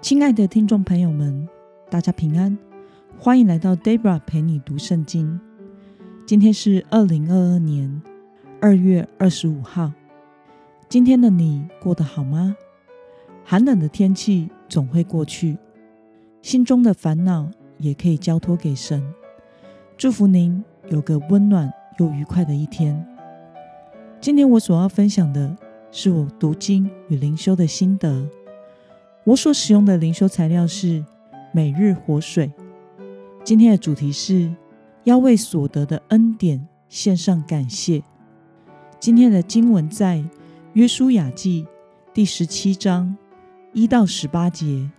亲爱的听众朋友们，大家平安，欢迎来到 Debra 陪你读圣经。今天是二零二二年二月二十五号。今天的你过得好吗？寒冷的天气总会过去，心中的烦恼也可以交托给神。祝福您有个温暖又愉快的一天。今天我所要分享的是我读经与灵修的心得。我所使用的灵修材料是每日活水。今天的主题是要为所得的恩典献上感谢。今天的经文在约书亚记第十七章一到十八节。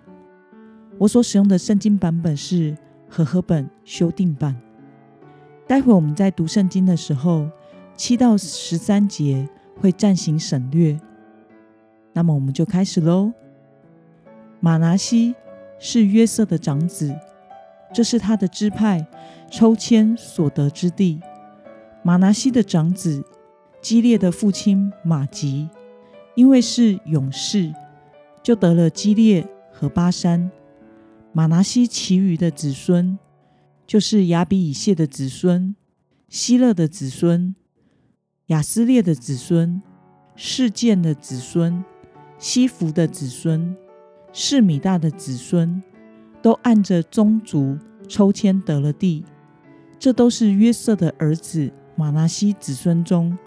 我所使用的圣经版本是和合本修订版。待会我们在读圣经的时候，七到十三节会暂行省略。那么我们就开始喽。马拿西是约瑟的长子，这是他的支派抽签所得之地。马拿西的长子基列的父亲马吉，因为是勇士，就得了基列和巴山。马拿西其余的子孙，就是亚比以谢的子孙、希勒的子孙、亚斯列的子孙、事件的子孙、西弗的子孙。是米大的子孙都按着宗族抽签得了地，这都是约瑟的儿子马拿西子孙中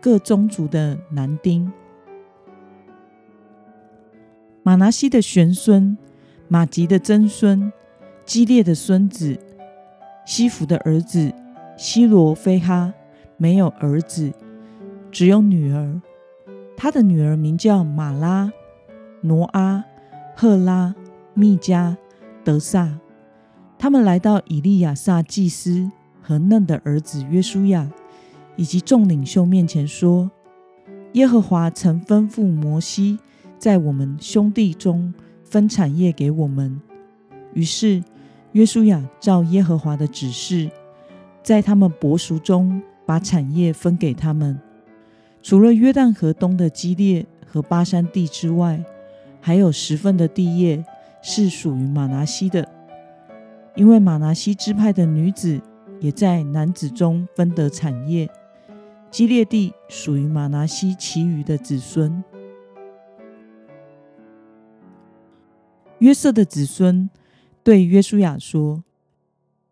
各宗族的男丁。马拿西的玄孙马吉的曾孙基列的孙子西弗的儿子希罗菲哈没有儿子，只有女儿。他的女儿名叫马拉挪阿。赫拉、密加、德萨，他们来到以利亚撒祭司和嫩的儿子约书亚以及众领袖面前说：“耶和华曾吩咐摩西，在我们兄弟中分产业给我们。”于是约书亚照耶和华的指示，在他们伯属中把产业分给他们，除了约旦河东的基列和巴山地之外。还有十份的地业是属于马拿西的，因为马拿西支派的女子也在男子中分得产业。基列地属于马拿西其余的子孙。约瑟的子孙对约书亚说：“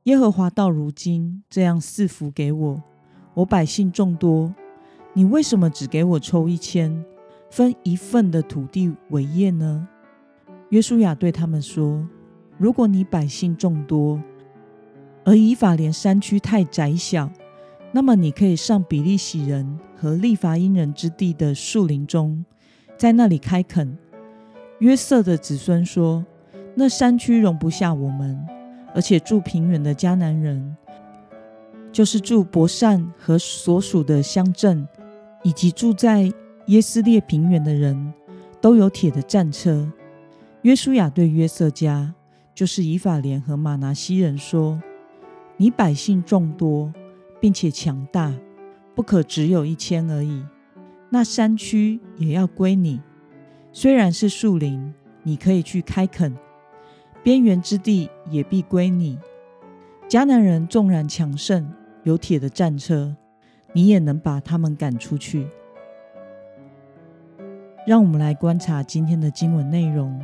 耶和华到如今这样赐福给我，我百姓众多，你为什么只给我抽一千？”分一份的土地为业呢？约书亚对他们说：“如果你百姓众多，而以法莲山区太窄小，那么你可以上比利洗人和利伐因人之地的树林中，在那里开垦。”约瑟的子孙说：“那山区容不下我们，而且住平原的迦南人，就是住伯善和所属的乡镇，以及住在。”耶斯列平原的人都有铁的战车。约书亚对约瑟家，就是以法莲和马拿西人说：“你百姓众多，并且强大，不可只有一千而已。那山区也要归你。虽然是树林，你可以去开垦；边缘之地也必归你。迦南人纵然强盛，有铁的战车，你也能把他们赶出去。”让我们来观察今天的经文内容。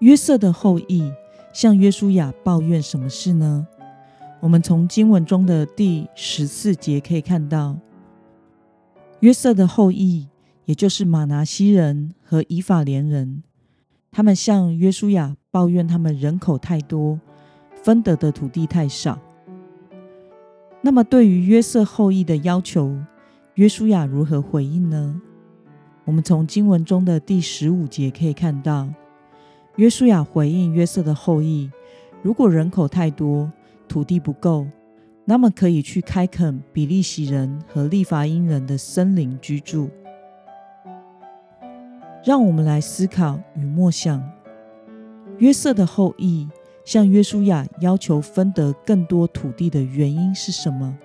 约瑟的后裔向约书亚抱怨什么事呢？我们从经文中的第十四节可以看到，约瑟的后裔，也就是马拿西人和以法莲人，他们向约书亚抱怨他们人口太多，分得的土地太少。那么，对于约瑟后裔的要求，约书亚如何回应呢？我们从经文中的第十五节可以看到，约书亚回应约瑟的后裔：如果人口太多，土地不够，那么可以去开垦比利洗人和利伐因人的森林居住。让我们来思考与默想：约瑟的后裔向约书亚要求分得更多土地的原因是什么？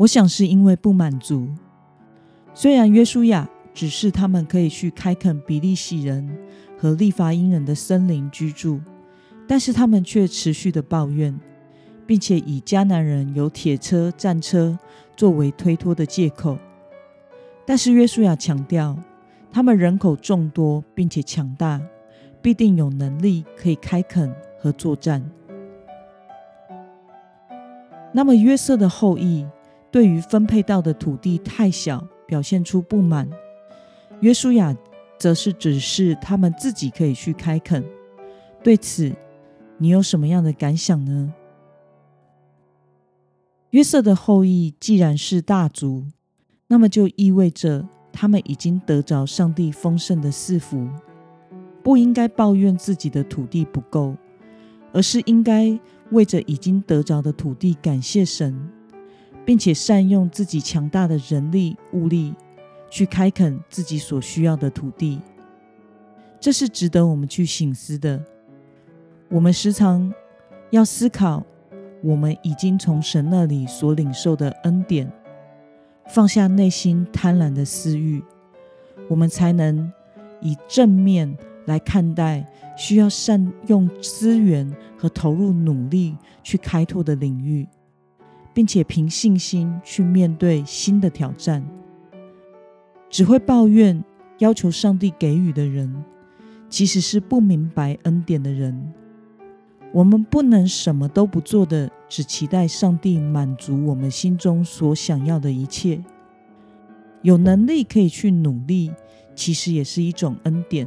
我想是因为不满足，虽然约书亚指示他们可以去开垦比利洗人和利法因人的森林居住，但是他们却持续的抱怨，并且以迦南人有铁车、战车作为推脱的借口。但是约书亚强调，他们人口众多，并且强大，必定有能力可以开垦和作战。那么约瑟的后裔对于分配到的土地太小，表现出不满。约书亚则是指示他们自己可以去开垦。对此，你有什么样的感想呢？约瑟的后裔既然是大族，那么就意味着他们已经得着上帝丰盛的赐福，不应该抱怨自己的土地不够，而是应该为着已经得着的土地感谢神，并且善用自己强大的人力物力。去开垦自己所需要的土地，这是值得我们去醒思的。我们时常要思考，我们已经从神那里所领受的恩典，放下内心贪婪的私欲，我们才能以正面来看待需要善用资源和投入努力去开拓的领域，并且凭信心去面对新的挑战。只会抱怨、要求上帝给予的人，其实是不明白恩典的人。我们不能什么都不做的，只期待上帝满足我们心中所想要的一切。有能力可以去努力，其实也是一种恩典，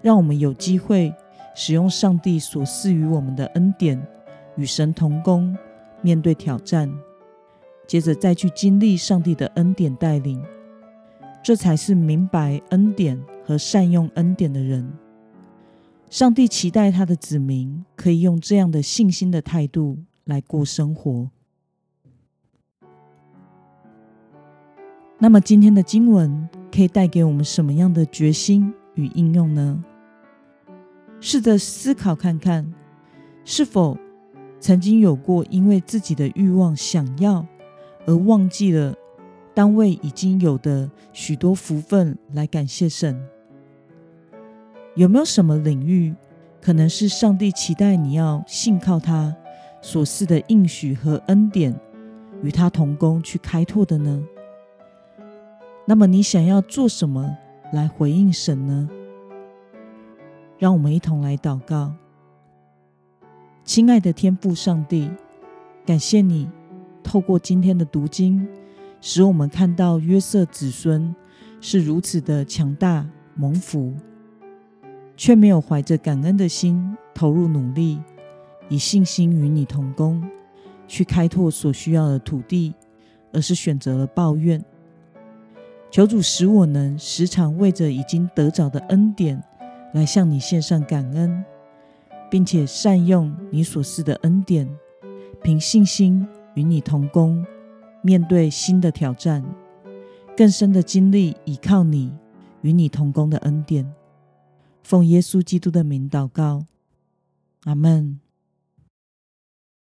让我们有机会使用上帝所赐予我们的恩典，与神同工，面对挑战，接着再去经历上帝的恩典带领。这才是明白恩典和善用恩典的人。上帝期待他的子民可以用这样的信心的态度来过生活。那么，今天的经文可以带给我们什么样的决心与应用呢？试着思考看看，是否曾经有过因为自己的欲望想要而忘记了。单位已经有的许多福分来感谢神，有没有什么领域可能是上帝期待你要信靠他所赐的应许和恩典，与他同工去开拓的呢？那么你想要做什么来回应神呢？让我们一同来祷告，亲爱的天父上帝，感谢你透过今天的读经。使我们看到约瑟子孙是如此的强大蒙福，却没有怀着感恩的心投入努力，以信心与你同工，去开拓所需要的土地，而是选择了抱怨。求主使我能时常为着已经得着的恩典来向你献上感恩，并且善用你所赐的恩典，凭信心与你同工。面对新的挑战，更深的经历依靠你与你同工的恩典，奉耶稣基督的名祷告，阿门。